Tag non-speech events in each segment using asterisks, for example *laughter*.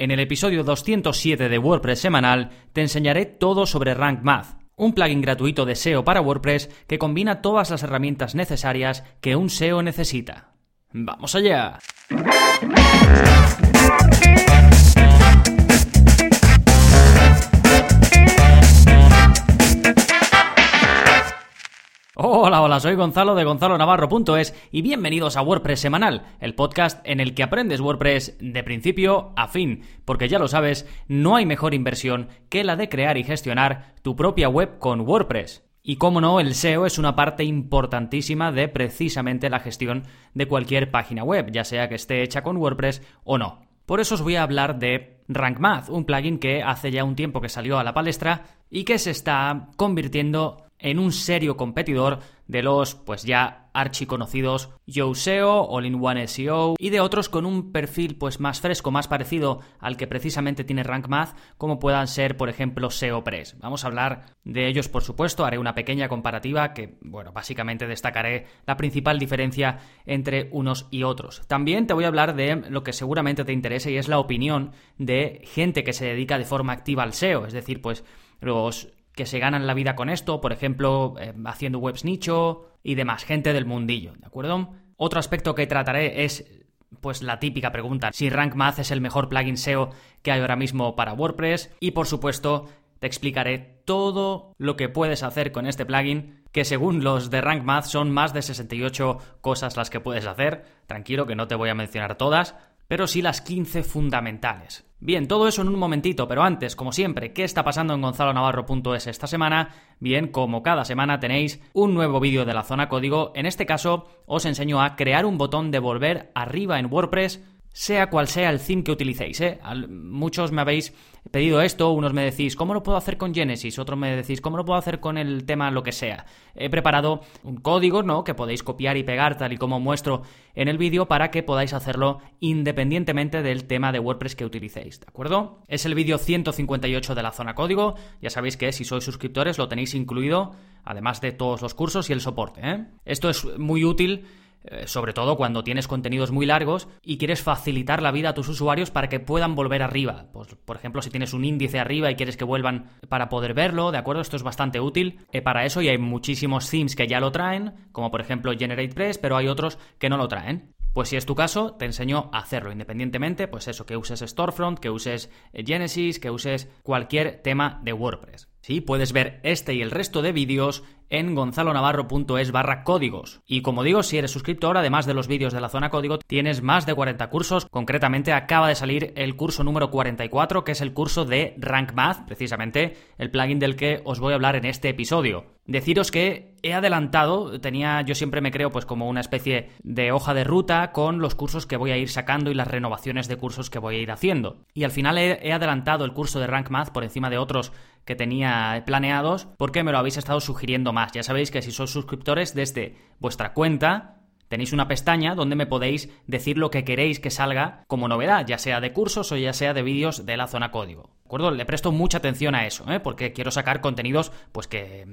En el episodio 207 de WordPress semanal te enseñaré todo sobre Rank Math, un plugin gratuito de SEO para WordPress que combina todas las herramientas necesarias que un SEO necesita. ¡Vamos allá! Hola, hola, soy Gonzalo de gonzalonavarro.es y bienvenidos a WordPress Semanal, el podcast en el que aprendes WordPress de principio a fin, porque ya lo sabes, no hay mejor inversión que la de crear y gestionar tu propia web con WordPress. Y como no, el SEO es una parte importantísima de precisamente la gestión de cualquier página web, ya sea que esté hecha con WordPress o no. Por eso os voy a hablar de Rank Math, un plugin que hace ya un tiempo que salió a la palestra y que se está convirtiendo en un serio competidor de los pues ya archiconocidos YoSeo, All-in-One SEO y de otros con un perfil pues más fresco, más parecido al que precisamente tiene Rank Math, como puedan ser por ejemplo SEOpress. Vamos a hablar de ellos por supuesto, haré una pequeña comparativa que bueno, básicamente destacaré la principal diferencia entre unos y otros. También te voy a hablar de lo que seguramente te interese y es la opinión de gente que se dedica de forma activa al SEO, es decir, pues los que se ganan la vida con esto, por ejemplo, eh, haciendo webs nicho y demás, gente del mundillo, ¿de acuerdo? Otro aspecto que trataré es pues la típica pregunta, si Rank Math es el mejor plugin SEO que hay ahora mismo para WordPress y por supuesto te explicaré todo lo que puedes hacer con este plugin, que según los de Rank Math son más de 68 cosas las que puedes hacer. Tranquilo que no te voy a mencionar todas, pero sí las 15 fundamentales. Bien, todo eso en un momentito, pero antes, como siempre, ¿qué está pasando en gonzalonavarro.es esta semana? Bien, como cada semana tenéis un nuevo vídeo de la zona código. En este caso, os enseño a crear un botón de volver arriba en WordPress sea cual sea el theme que utilicéis. ¿eh? Muchos me habéis pedido esto, unos me decís, ¿cómo lo puedo hacer con Genesis? Otros me decís, ¿cómo lo puedo hacer con el tema lo que sea? He preparado un código, ¿no? Que podéis copiar y pegar tal y como muestro en el vídeo para que podáis hacerlo independientemente del tema de WordPress que utilicéis, ¿de acuerdo? Es el vídeo 158 de la zona código, ya sabéis que si sois suscriptores lo tenéis incluido, además de todos los cursos y el soporte, ¿eh? Esto es muy útil sobre todo cuando tienes contenidos muy largos y quieres facilitar la vida a tus usuarios para que puedan volver arriba. Pues, por ejemplo, si tienes un índice arriba y quieres que vuelvan para poder verlo, ¿de acuerdo? Esto es bastante útil eh, para eso y hay muchísimos themes que ya lo traen, como por ejemplo GeneratePress, pero hay otros que no lo traen. Pues si es tu caso, te enseño a hacerlo independientemente, pues eso, que uses Storefront, que uses eh, Genesis, que uses cualquier tema de WordPress. Sí, puedes ver este y el resto de vídeos en gonzalonavarro.es barra códigos. Y como digo, si eres suscriptor, además de los vídeos de la zona código, tienes más de 40 cursos. Concretamente acaba de salir el curso número 44, que es el curso de Rank Math, precisamente el plugin del que os voy a hablar en este episodio. Deciros que he adelantado, tenía, yo siempre me creo pues como una especie de hoja de ruta con los cursos que voy a ir sacando y las renovaciones de cursos que voy a ir haciendo. Y al final he, he adelantado el curso de Rank Math por encima de otros que tenía planeados porque me lo habéis estado sugiriendo más. Ya sabéis que si sois suscriptores desde vuestra cuenta tenéis una pestaña donde me podéis decir lo que queréis que salga como novedad, ya sea de cursos o ya sea de vídeos de la zona código acuerdo? Le presto mucha atención a eso, ¿eh? porque quiero sacar contenidos pues que,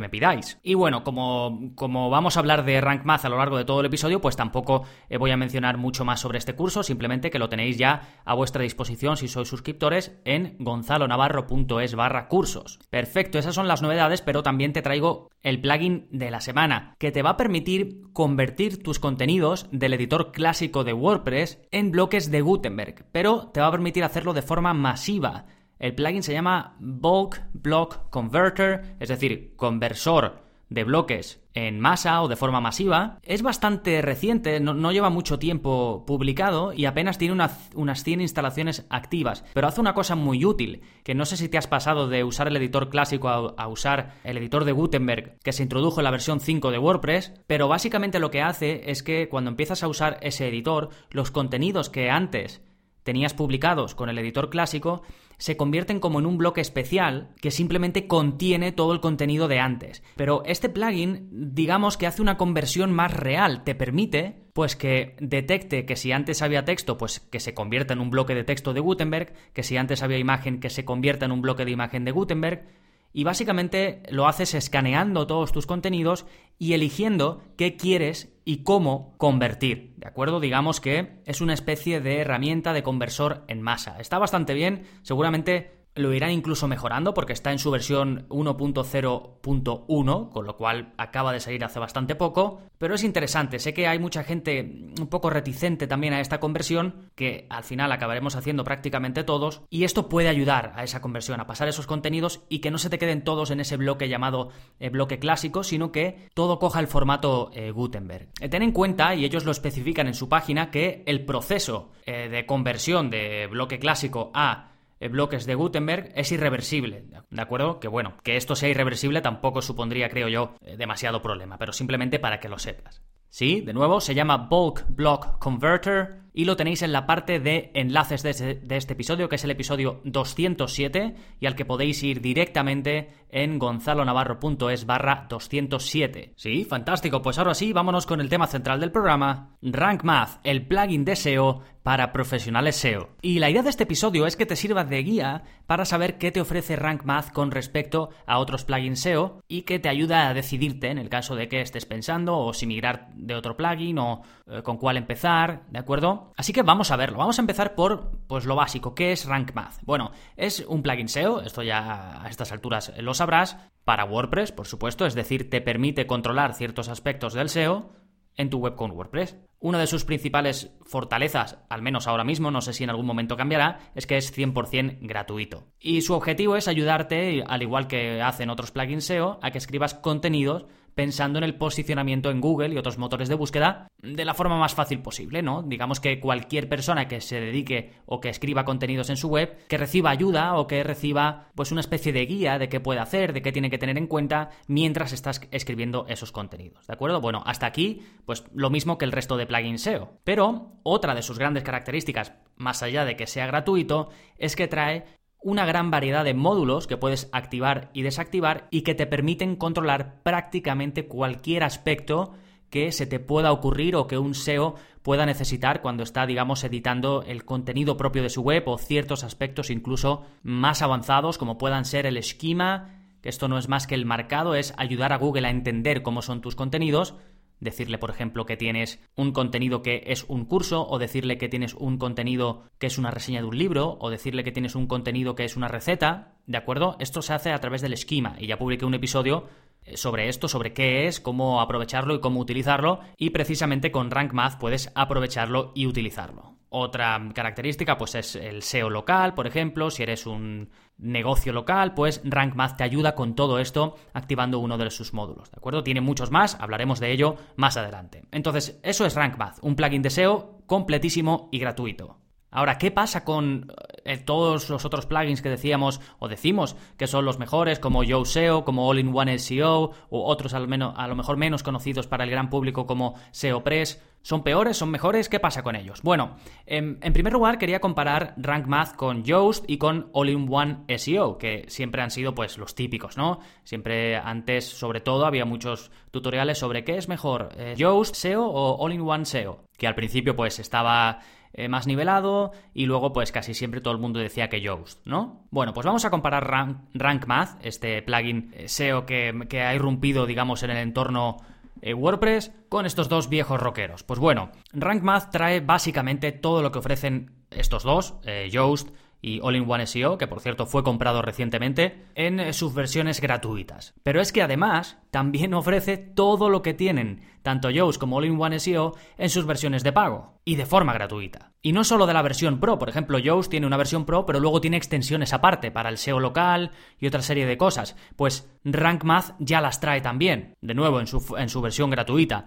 me pidáis. Y bueno, como, como, vamos a hablar de Rank Math a lo largo de todo el episodio, pues tampoco eh, voy a mencionar mucho más sobre este curso, simplemente que lo tenéis ya a vuestra disposición si sois suscriptores en gonzalonavarro.es barra cursos. Perfecto, esas son las novedades, pero también te traigo el plugin de la semana, que te va a permitir convertir tus contenidos del editor clásico de WordPress en bloques de Gutenberg, pero te va a permitir hacerlo de forma masiva. El plugin se llama Bulk Block Converter, es decir, conversor de bloques en masa o de forma masiva. Es bastante reciente, no, lleva mucho tiempo publicado y apenas tiene unas 100 instalaciones activas. Pero hace una cosa muy útil, que no sé si te has pasado de usar el editor clásico a, a usar el editor de Gutenberg que se introdujo en la versión 5 de WordPress, pero básicamente lo que hace es que cuando empiezas a usar ese editor, los contenidos que antes tenías publicados con el editor clásico se convierten como en un bloque especial que simplemente contiene todo el contenido de antes. Pero este plugin, digamos que hace una conversión más real, te permite pues que detecte que si antes había texto, pues que se convierta en un bloque de texto de Gutenberg, que si antes había imagen, que se convierta en un bloque de imagen de Gutenberg, y básicamente lo haces escaneando todos tus contenidos y eligiendo qué quieres y cómo convertir. ¿De acuerdo? Digamos que es una especie de herramienta de conversor en masa. Está bastante bien, seguramente lo irán incluso mejorando porque está en su versión 1.0.1, con lo cual acaba de salir hace bastante poco, pero es interesante, sé que hay mucha gente un poco reticente también a esta conversión, que al final acabaremos haciendo prácticamente todos, y esto puede ayudar a esa conversión, a pasar esos contenidos y que no se te queden todos en ese bloque llamado eh, bloque clásico, sino que todo coja el formato eh, Gutenberg. Eh, ten en cuenta, y ellos lo especifican en su página, que el proceso de conversión de bloque clásico a bloques de Gutenberg es irreversible, ¿de acuerdo? Que bueno, que esto sea irreversible tampoco supondría, creo yo, eh, demasiado problema, pero simplemente para que lo sepas. Sí, de nuevo, se llama Bulk Block Converter y lo tenéis en la parte de enlaces de este, episodio, que es el episodio 207 y al que podéis ir directamente en gonzalonavarro.es barra 207. Sí, fantástico. Pues ahora sí, vámonos con el tema central del programa, Rank Math, el plugin de SEO para profesionales SEO. Y la idea de este episodio es que te sirva de guía para saber qué te ofrece Rank Math con respecto a otros plugins SEO y que te ayuda a decidirte en el caso de que estés pensando o si migrar de otro plugin o eh, con cuál empezar, ¿de acuerdo? Así que vamos a verlo. Vamos a empezar por pues, lo básico. ¿Qué es Rank Math? Bueno, es un plugin SEO, esto ya a estas alturas lo sabrás, para WordPress, por supuesto, es decir, te permite controlar ciertos aspectos del SEO en tu web con WordPress. Una de sus principales fortalezas, al menos ahora mismo, no sé si en algún momento cambiará, es que es 100% gratuito. Y su objetivo es ayudarte, al igual que hacen otros plugins SEO, a que escribas contenidos pensando en el posicionamiento en Google y otros motores de búsqueda de la forma más fácil posible, ¿no? Digamos que cualquier persona que se dedique o que escriba contenidos en su web, que reciba ayuda o que reciba pues una especie de guía de qué puede hacer, de qué tiene que tener en cuenta mientras estás escribiendo esos contenidos, ¿de acuerdo? Bueno, hasta aquí pues lo mismo que el resto de plugins SEO, pero otra de sus grandes características más allá de que sea gratuito, es que trae una gran variedad de módulos que puedes activar y desactivar y que te permiten controlar prácticamente cualquier aspecto que se te pueda ocurrir o que un SEO pueda necesitar cuando está, digamos, editando el contenido propio de su web o ciertos aspectos incluso más avanzados como puedan ser el esquema, que esto no es más que el marcado, es ayudar a Google a entender cómo son tus contenidos decirle, por ejemplo, que tienes un contenido que es un curso, o decirle que tienes un contenido que es una reseña de un libro, o decirle que tienes un contenido que es una receta, ¿de acuerdo? Esto se hace a través del esquema, y ya publiqué un episodio eh, sobre esto, sobre qué es, cómo aprovecharlo y cómo utilizarlo, y precisamente con Rank Math puedes aprovecharlo y utilizarlo. Otra característica pues es el SEO local, por ejemplo, si eres un negocio local, pues Rank Math te ayuda con todo esto activando uno de sus módulos, ¿de acuerdo? Tiene muchos más, hablaremos de ello más adelante. Entonces, eso es Rank Math, un plugin de SEO completísimo y gratuito. Ahora, ¿qué pasa con eh, todos los otros plugins que decíamos o decimos que son los mejores, como Yoast SEO, como All-in-One SEO, u otros al menos, a lo mejor menos conocidos para el gran público como SEOpress? ¿Son peores? ¿Son mejores? ¿Qué pasa con ellos? Bueno, en, en primer lugar quería comparar Rank Math con Yoast y con All-in-One SEO, que siempre han sido pues los típicos, ¿no? Siempre antes, sobre todo, había muchos tutoriales sobre qué es mejor, eh, Yoast SEO o All-in-One SEO, que al principio pues estaba eh, más nivelado y luego pues casi siempre todo el mundo decía que Yoast, ¿no? Bueno, pues vamos a comparar Rank, Math, este plugin eh, SEO que, que, ha irrumpido, digamos, en el entorno eh, WordPress, con estos dos viejos rockeros. Pues bueno, Rank Math trae básicamente todo lo que ofrecen estos dos, Yoast y All-in-One SEO, que por cierto fue comprado recientemente, en eh, sus versiones gratuitas. Pero es que además también ofrece todo lo que tienen tanto Yoast como All-in-One SEO en sus versiones de pago y de forma gratuita. Y no solo de la versión Pro, por ejemplo, Yoast tiene una versión Pro, pero luego tiene extensiones aparte para el SEO local y otra serie de cosas. Pues Rank Math ya las trae también, de nuevo en su, en su versión gratuita.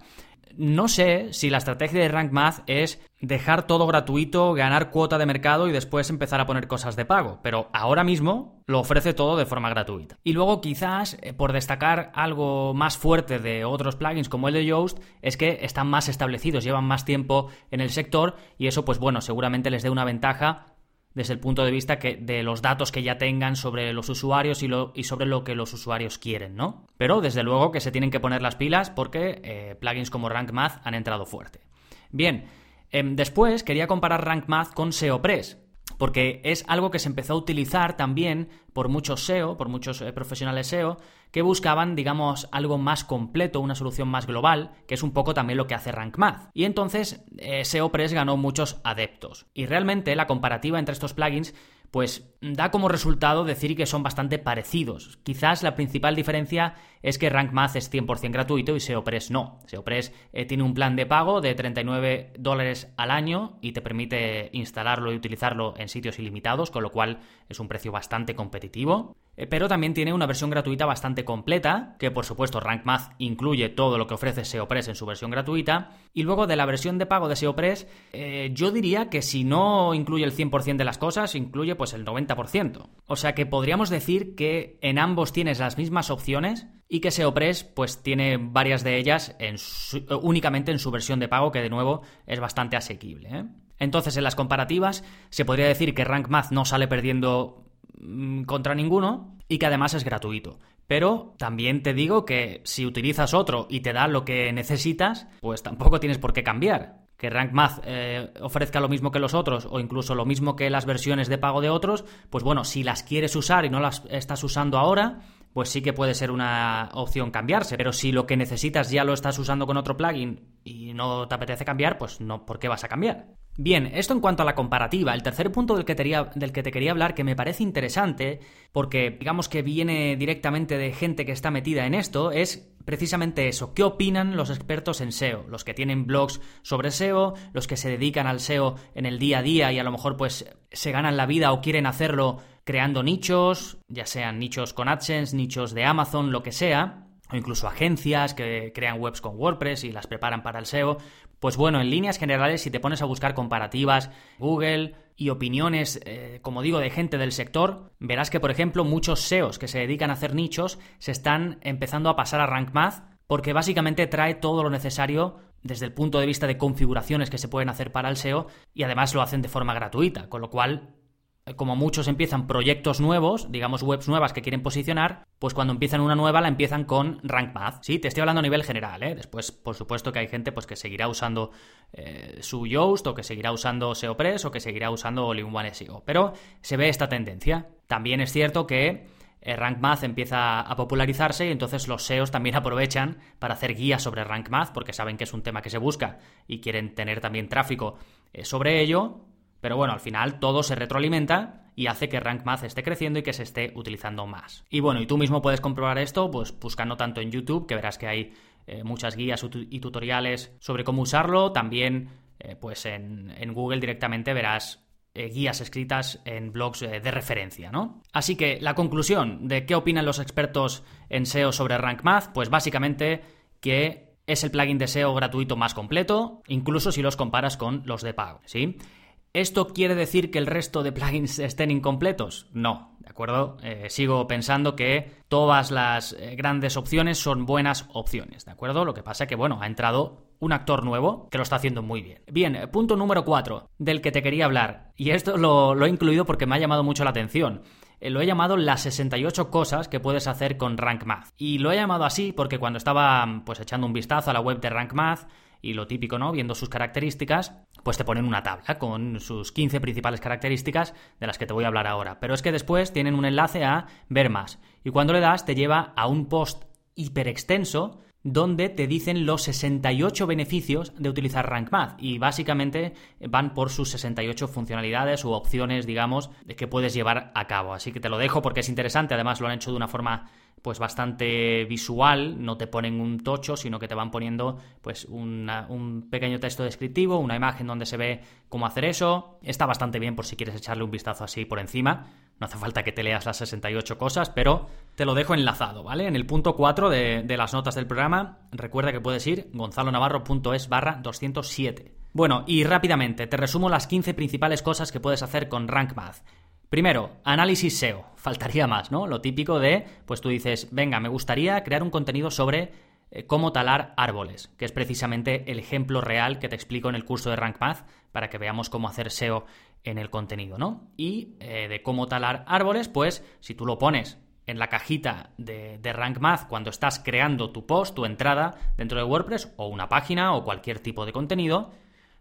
No sé si la estrategia de Rank Math es dejar todo gratuito, ganar cuota de mercado y después empezar a poner cosas de pago, pero ahora mismo lo ofrece todo de forma gratuita. Y luego quizás, eh, por destacar algo más fuerte de otros plugins como el de Yoast, es que están más establecidos, llevan más tiempo en el sector y eso pues bueno, seguramente les dé una ventaja desde el punto de vista de los datos que ya tengan sobre los usuarios y, sobre lo que los usuarios quieren, ¿no? Pero desde luego que se tienen que poner las pilas porque eh, plugins como Rank Math han entrado fuerte. Bien, em, después quería comparar Rank Math con SEOpress. Porque es algo que se empezó a utilizar también por muchos SEO, por muchos eh, profesionales SEO, que buscaban, digamos, algo más completo, una solución más global, que es un poco también lo que hace Rank Math. Y entonces eh, SEOpress ganó muchos adeptos. Y realmente la comparativa entre estos plugins pues da como resultado decir que son bastante parecidos. Quizás la principal diferencia es que Rank Math es 100% gratuito y SEOpress no. SEOpress eh, tiene un plan de pago de 39 dólares al año y te permite instalarlo y utilizarlo en sitios ilimitados, con lo cual es un precio bastante competitivo. Eh, pero también tiene una versión gratuita bastante completa, que por supuesto Rank Math incluye todo lo que ofrece SEOpress en su versión gratuita. Y luego de la versión de pago de SEOpress, eh, yo diría que si no incluye el 100% de las cosas, incluye pues el 90%. O sea que podríamos decir que en ambos tienes las mismas opciones y que SEOpress pues tiene varias de ellas únicamente en su versión de pago, que de nuevo es bastante asequible. ¿eh? Entonces, en las comparativas, se podría decir que Rank Math no sale perdiendo contra ninguno y que además es gratuito. Pero también te digo que si utilizas otro y te da lo que necesitas, pues tampoco tienes por qué cambiar. Que Rank Math eh, ofrezca lo mismo que los otros o incluso lo mismo que las versiones de pago de otros, pues bueno, si las quieres usar y no las estás usando ahora, pues sí que puede ser una opción cambiarse. Pero si lo que necesitas ya lo estás usando con otro plugin y no te apetece cambiar, pues no, ¿por qué vas a cambiar? Bien, esto en cuanto a la comparativa. El tercer punto del que, te quería, hablar, que me parece interesante, porque digamos que viene directamente de gente que está metida en esto, es precisamente eso. ¿Qué opinan los expertos en SEO? Los que tienen blogs sobre SEO, los que se dedican al SEO en el día a día y a lo mejor pues se ganan la vida o quieren hacerlo creando nichos, ya sean nichos con AdSense, nichos de Amazon, lo que sea, o incluso agencias que crean webs con WordPress y las preparan para el SEO. Pues bueno, en líneas generales, si te pones a buscar comparativas, Google y opiniones, eh, como digo, de gente del sector, verás que, por ejemplo, muchos SEOs que se dedican a hacer nichos se están empezando a pasar a Rank Math porque básicamente trae todo lo necesario desde el punto de vista de configuraciones que se pueden hacer para el SEO y además lo hacen de forma gratuita, con lo cual como muchos empiezan proyectos nuevos, digamos webs nuevas que quieren posicionar, pues cuando empiezan una nueva la empiezan con Rank Math. Sí, te estoy hablando a nivel general, ¿eh? Después, por supuesto que hay gente pues, que seguirá usando eh, su Yoast o que seguirá usando SEOpress o que seguirá usando All-in-One SEO. Pero se ve esta tendencia. También es cierto que eh, Rank Math empieza a popularizarse y entonces los SEOs también *laughs* aprovechan para hacer guías sobre Rank Math porque saben que es un tema que se busca y quieren tener también tráfico sobre ello pero bueno, al final todo se retroalimenta y hace que Rank Math esté creciendo y que se esté utilizando más. Y bueno, y tú mismo puedes comprobar esto, pues buscando tanto en YouTube, que verás que hay eh, muchas guías y tutoriales sobre cómo usarlo, también eh, pues en, Google directamente verás eh, guías escritas en blogs de referencia, ¿no? Así que la conclusión de qué opinan los expertos en SEO sobre Rank Math, pues básicamente que es el plugin de SEO gratuito más completo, incluso si los comparas con los de pago, ¿sí? ¿Esto quiere decir que el resto de plugins estén incompletos? No, ¿de acuerdo? Eh, sigo pensando que todas las eh, grandes opciones son buenas opciones, ¿de acuerdo? Lo que pasa es que, bueno, ha entrado un actor nuevo que lo está haciendo muy bien. Bien, eh, punto número 4 del que te quería hablar, y esto lo, he incluido porque me ha llamado mucho la atención. lo he llamado las 68 cosas que puedes hacer con Rank Math. Y lo he llamado así porque cuando estaba pues echando un vistazo a la web de Rank Math, y lo típico, ¿no? Viendo sus características, pues te ponen una tabla con sus 15 principales características de las que te voy a hablar ahora. Pero es que después tienen un enlace a ver más. Y cuando le das te lleva a un post hiper extenso donde te dicen los 68 beneficios de utilizar Rank Math y básicamente van por sus 68 funcionalidades u opciones, digamos, que puedes llevar a cabo. Así que te lo dejo porque es interesante, además lo han hecho de una forma pues bastante visual, no te ponen un tocho, sino que te van poniendo pues un pequeño texto descriptivo, una imagen donde se ve cómo hacer eso. Está bastante bien por si quieres echarle un vistazo así por encima. No hace falta que te leas las 68 cosas, pero te lo dejo enlazado, ¿vale? En el punto 4 de, de las notas del programa, recuerda que puedes ir gonzalonavarro.es barra 207. Bueno, y rápidamente, te resumo las 15 principales cosas que puedes hacer con Rank Math. Primero, análisis SEO. Faltaría más, ¿no? Lo típico de, pues tú dices, venga, me gustaría crear un contenido sobre eh, cómo talar árboles, que es precisamente el ejemplo real que te explico en el curso de Rank Math para que veamos cómo hacer SEO en el contenido, ¿no? Y eh, de cómo talar árboles, pues si tú lo pones en la cajita de, de, Rank Math cuando estás creando tu post, tu entrada dentro de WordPress o una página o cualquier tipo de contenido,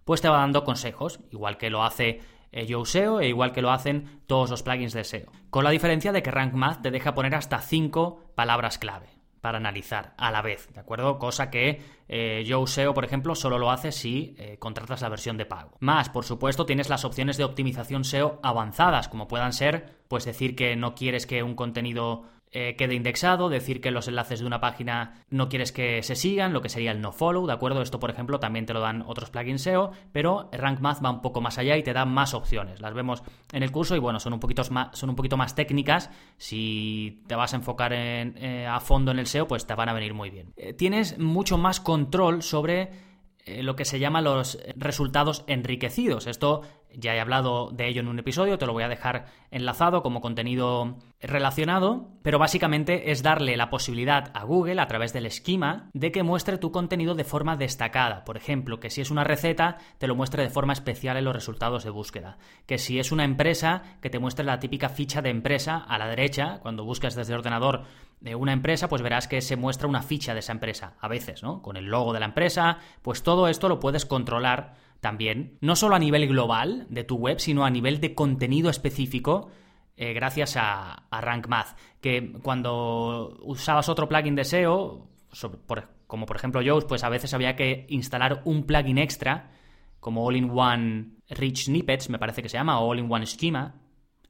pues te va dando consejos, igual que lo hace Yoast SEO e igual que lo hacen todos los plugins de SEO. Con la diferencia de que Rank Math te deja poner hasta 5 palabras clave para analizar a la vez, ¿de acuerdo? Cosa que eh, Yoast SEO, por ejemplo, solo lo hace si eh, contratas la versión de pago. Más, por supuesto, tienes las opciones de optimización SEO avanzadas, como puedan ser, pues decir que no quieres que un contenido eh, quede indexado, decir que los enlaces de una página no quieres que se sigan, lo que sería el no follow, ¿de acuerdo? Esto, por ejemplo, también te lo dan otros plugins SEO, pero Rank Math va un poco más allá y te da más opciones. Las vemos en el curso y bueno, son un poquito más, son un poquito más técnicas. Si te vas a enfocar eh, a fondo en el SEO, pues te van a venir muy bien. Eh, tienes mucho más control sobre lo que se llama los resultados enriquecidos. Esto ya he hablado de ello en un episodio, te lo voy a dejar enlazado como contenido relacionado, pero básicamente es darle la posibilidad a Google a través del esquema de que muestre tu contenido de forma destacada. Por ejemplo, que si es una receta, te lo muestre de forma especial en los resultados de búsqueda. Que si es una empresa, que te muestre la típica ficha de empresa a la derecha, cuando buscas desde el ordenador de una empresa, pues verás que se muestra una ficha de esa empresa, a veces, ¿no? Con el logo de la empresa, pues todo esto lo puedes controlar también, no solo a nivel global de tu web, sino a nivel de contenido específico. Eh, gracias a, Rank Math, que cuando usabas otro plugin de SEO, como por ejemplo Yoast, pues a veces había que instalar un plugin extra, como All-in-One Rich Snippets, me parece que se llama, o All-in-One Schema,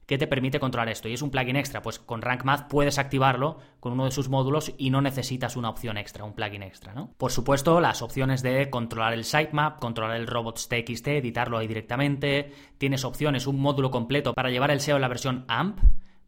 que te permite controlar esto. Y es un plugin extra, pues con Rank Math puedes activarlo con uno de sus módulos y no necesitas una opción extra, un plugin extra, ¿no? Por supuesto, las opciones de controlar el sitemap, controlar el robots.txt, editarlo ahí directamente. Tienes opciones, un módulo completo para llevar el SEO en la versión AMP.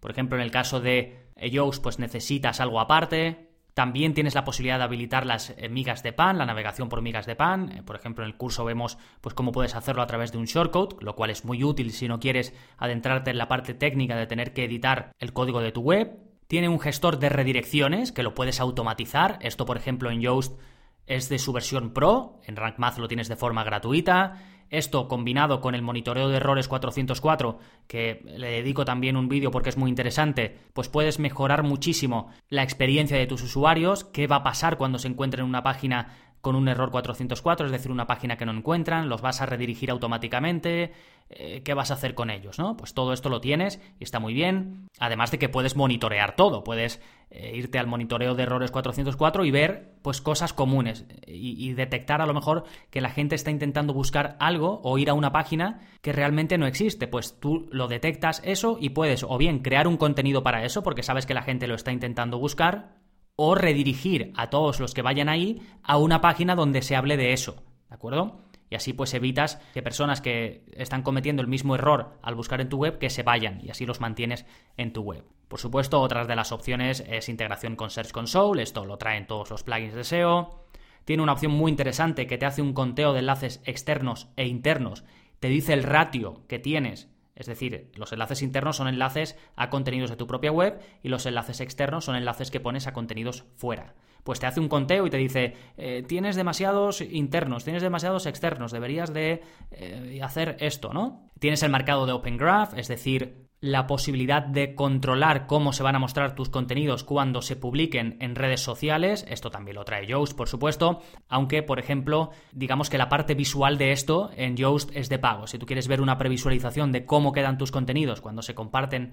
Por ejemplo, en el caso de Yoast, pues necesitas algo aparte. También tienes la posibilidad de habilitar las eh, migas de pan, la navegación por migas de pan. Eh, por ejemplo, en el curso vemos pues, cómo puedes hacerlo a través de un shortcode, lo cual es muy útil si no quieres adentrarte en la parte técnica de tener que editar el código de tu web. Tiene un gestor de redirecciones que lo puedes automatizar. Esto, por ejemplo, en Yoast es de su versión Pro. En Rank Math lo tienes de forma gratuita. Esto combinado con el monitoreo de errores 404, que le dedico también un vídeo porque es muy interesante, pues puedes mejorar muchísimo la experiencia de tus usuarios, qué va a pasar cuando se encuentren en una página con un error 404, es decir, una página que no encuentran, los vas a redirigir automáticamente, eh, ¿qué vas a hacer con ellos? ¿no? Pues todo esto lo tienes y está muy bien, además de que puedes monitorear todo, puedes eh, irte al monitoreo de errores 404 y ver pues cosas comunes y, y, detectar a lo mejor que la gente está intentando buscar algo o ir a una página que realmente no existe, pues tú lo detectas eso y puedes o bien crear un contenido para eso porque sabes que la gente lo está intentando buscar o redirigir a todos los que vayan ahí a una página donde se hable de eso, ¿de acuerdo? Y así pues evitas que personas que están cometiendo el mismo error al buscar en tu web que se vayan y así los mantienes en tu web. Por supuesto, otras de las opciones es integración con Search Console, esto lo traen todos los plugins de SEO. Tiene una opción muy interesante que te hace un conteo de enlaces externos e internos, te dice el ratio que tienes es decir, los enlaces internos son enlaces a contenidos de tu propia web y los enlaces externos son enlaces que pones a contenidos fuera. Pues te hace un conteo y te dice, eh, tienes demasiados internos, tienes demasiados externos, deberías de eh, hacer esto, ¿no? Tienes el marcado de Open Graph, es decir, la posibilidad de controlar cómo se van a mostrar tus contenidos cuando se publiquen en redes sociales. Esto también lo trae Yoast, por supuesto. Aunque, por ejemplo, digamos que la parte visual de esto en Yoast es de pago. Si tú quieres ver una previsualización de cómo quedan tus contenidos cuando se comparten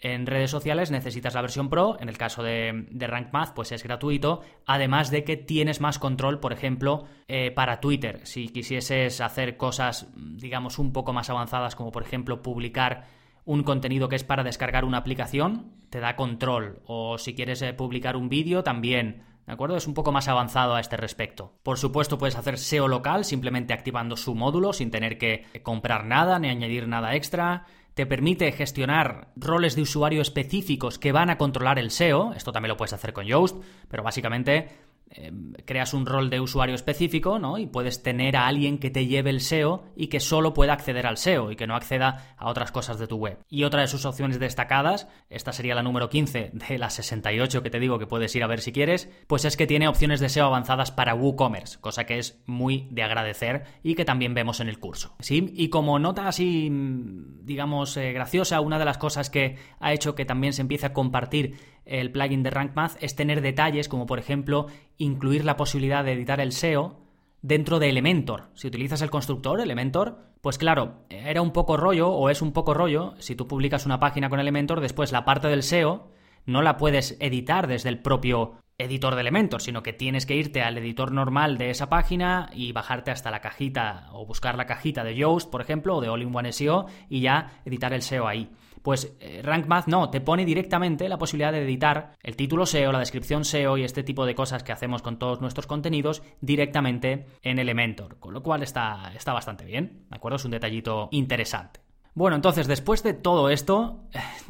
en redes sociales, necesitas la versión Pro. En el caso de, Rank Math, pues es gratuito. Además de que tienes más control, por ejemplo, eh, para Twitter. Si quisieses hacer cosas, digamos, un poco más avanzadas, como por ejemplo publicar un contenido que es para descargar una aplicación, te da control. O si quieres eh, publicar un vídeo, también. ¿De acuerdo? Es un poco más avanzado a este respecto. Por supuesto, puedes hacer SEO local simplemente activando su módulo sin tener que comprar nada ni añadir nada extra. Te permite gestionar roles de usuario específicos que van a controlar el SEO. Esto también lo puedes hacer con Yoast, pero básicamente Em, creas un rol de usuario específico, ¿no? Y puedes tener a alguien que te lleve el SEO y que solo pueda acceder al SEO y que no acceda a otras cosas de tu web. Y otra de sus opciones destacadas, esta sería la número 15 de las 68 que te digo que puedes ir a ver si quieres, pues es que tiene opciones de SEO avanzadas para WooCommerce, cosa que es muy de agradecer y que también vemos en el curso. ¿Sí? Y como nota así, digamos, eh, graciosa, una de las cosas que ha hecho que también se empiece a compartir el plugin de Rank Math es tener detalles como por ejemplo incluir la posibilidad de editar el SEO dentro de Elementor. Si utilizas el constructor Elementor, pues claro, era un poco rollo o es un poco rollo si tú publicas una página con Elementor, después la parte del SEO no la puedes editar desde el propio editor de Elementor, sino que tienes que irte al editor normal de esa página y bajarte hasta la cajita o buscar la cajita de Yoast, por ejemplo, o de All-in-One SEO y ya editar el SEO ahí. Pues eh, Rank Math no, te pone directamente la posibilidad de editar el título SEO, la descripción SEO y este tipo de cosas que hacemos con todos nuestros contenidos directamente en Elementor, con lo cual está, está bastante bien, ¿de acuerdo? Es un detallito interesante. Bueno, entonces después de todo esto,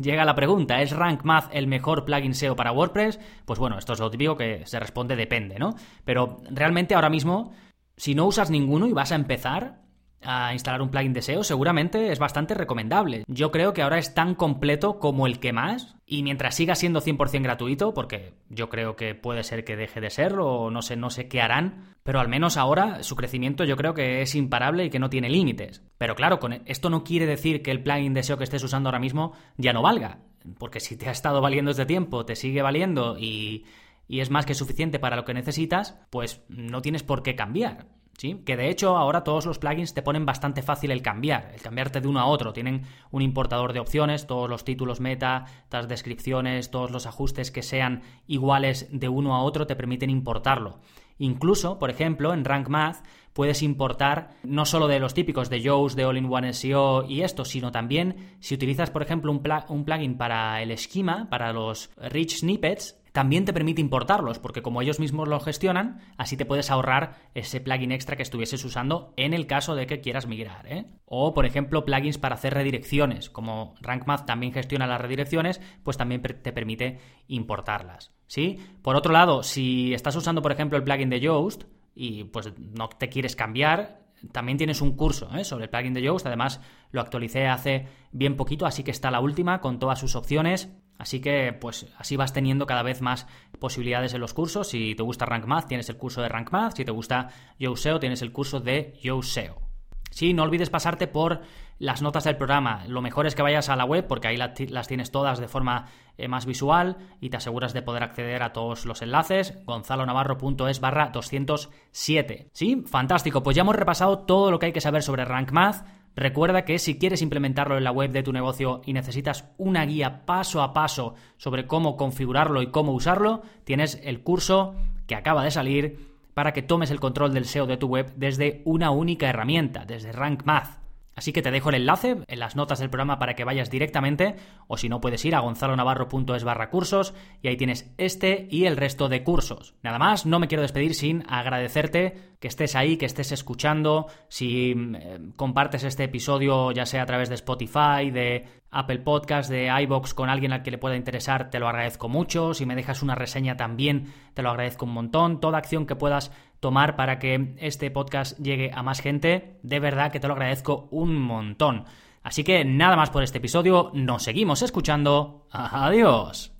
llega la pregunta, ¿es Rank Math el mejor plugin SEO para WordPress? Pues bueno, esto es lo típico que se responde depende, ¿no? Pero realmente ahora mismo, si no usas ninguno y vas a empezar, a instalar un plugin de SEO, seguramente es bastante recomendable. Yo creo que ahora es tan completo como el que más, y mientras siga siendo 100% gratuito, porque yo creo que puede ser que deje de serlo, o no sé, no sé qué harán, pero al menos ahora su crecimiento yo creo que es imparable y que no tiene límites. Pero claro, con esto no quiere decir que el plugin de SEO que estés usando ahora mismo ya no valga, porque si te ha estado valiendo este tiempo, te sigue valiendo y y es más que suficiente para lo que necesitas, pues no tienes por qué cambiar. Que de hecho ahora todos los plugins te ponen bastante fácil el cambiar, el cambiarte de uno a otro. Tienen un importador de opciones, todos los títulos meta, las descripciones, todos los ajustes que sean iguales de uno a otro te permiten importarlo. Incluso, por ejemplo, en Rank Math puedes importar no solo de los típicos de Yoast, de All-in-One SEO y esto, sino también si utilizas, por ejemplo, un plugin para el esquema, para los rich snippets, también te permite importarlos, porque como ellos mismos lo gestionan, así te puedes ahorrar ese plugin extra que estuvieses usando en el caso de que quieras migrar. ¿eh? O, por ejemplo, plugins para hacer redirecciones. Como RankMath también gestiona las redirecciones, pues también te permite importarlas. ¿sí? Por otro lado, si estás usando, por ejemplo, el plugin de Yoast y pues no te quieres cambiar, también tienes un curso ¿eh? sobre el plugin de Yoast. Además, lo actualicé hace bien poquito, así que está la última con todas sus opciones Así que, pues así vas teniendo cada vez más posibilidades en los cursos. Si te gusta Rank Math, tienes el curso de Rank Math. Si te gusta YoSeo, tienes el curso de YoSeo. Sí, no olvides pasarte por las notas del programa. Lo mejor es que vayas a la web porque ahí las tienes todas de forma eh, más visual y te aseguras de poder acceder a todos los enlaces. gonzalonavarro.es barra 207. Sí, fantástico. Pues ya hemos repasado todo lo que hay que saber sobre Rank Math. Recuerda que si quieres implementarlo en la web de tu negocio y necesitas una guía paso a paso sobre cómo configurarlo y cómo usarlo, tienes el curso que acaba de salir para que tomes el control del SEO de tu web desde una única herramienta, desde Rank Math. Así que te dejo el enlace en las notas del programa para que vayas directamente, o si no puedes ir a gonzalonavarro.es barra cursos y ahí tienes este y el resto de cursos. Nada más, no me quiero despedir sin agradecerte que estés ahí, que estés escuchando, si eh, compartes este episodio ya sea a través de Spotify, de Apple Podcast, de iBox con alguien al que le pueda interesar, te lo agradezco mucho. Si me dejas una reseña también, te lo agradezco un montón. Toda acción que puedas tomar para que este podcast llegue a más gente. De verdad que te lo agradezco un montón. Así que nada más por este episodio, nos seguimos escuchando. Adiós.